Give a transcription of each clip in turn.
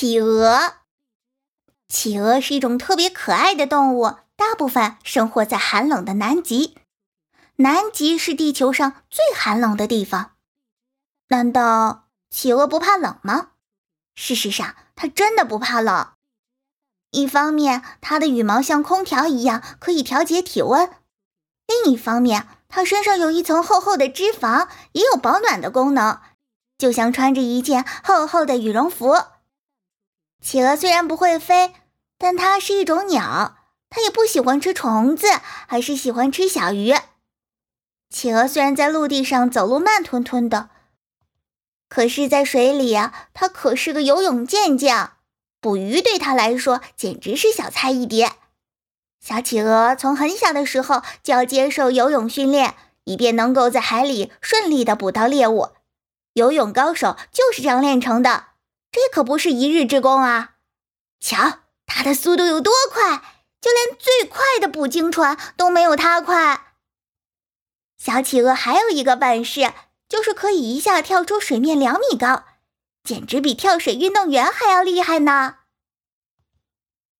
企鹅，企鹅是一种特别可爱的动物，大部分生活在寒冷的南极。南极是地球上最寒冷的地方。难道企鹅不怕冷吗？事实上，它真的不怕冷。一方面，它的羽毛像空调一样可以调节体温；另一方面，它身上有一层厚厚的脂肪，也有保暖的功能，就像穿着一件厚厚的羽绒服。企鹅虽然不会飞，但它是一种鸟，它也不喜欢吃虫子，还是喜欢吃小鱼。企鹅虽然在陆地上走路慢吞吞的，可是，在水里啊，它可是个游泳健将，捕鱼对它来说简直是小菜一碟。小企鹅从很小的时候就要接受游泳训练，以便能够在海里顺利的捕到猎物。游泳高手就是这样练成的。这可不是一日之功啊！瞧，它的速度有多快，就连最快的捕鲸船都没有它快。小企鹅还有一个本事，就是可以一下跳出水面两米高，简直比跳水运动员还要厉害呢。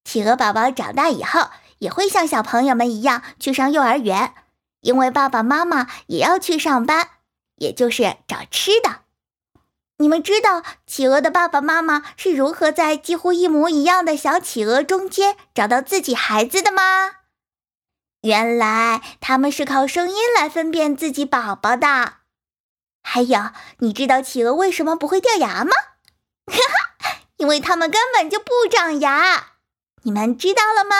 企鹅宝宝长大以后也会像小朋友们一样去上幼儿园，因为爸爸妈妈也要去上班，也就是找吃的。你们知道企鹅的爸爸妈妈是如何在几乎一模一样的小企鹅中间找到自己孩子的吗？原来他们是靠声音来分辨自己宝宝的。还有，你知道企鹅为什么不会掉牙吗？哈哈，因为它们根本就不长牙。你们知道了吗？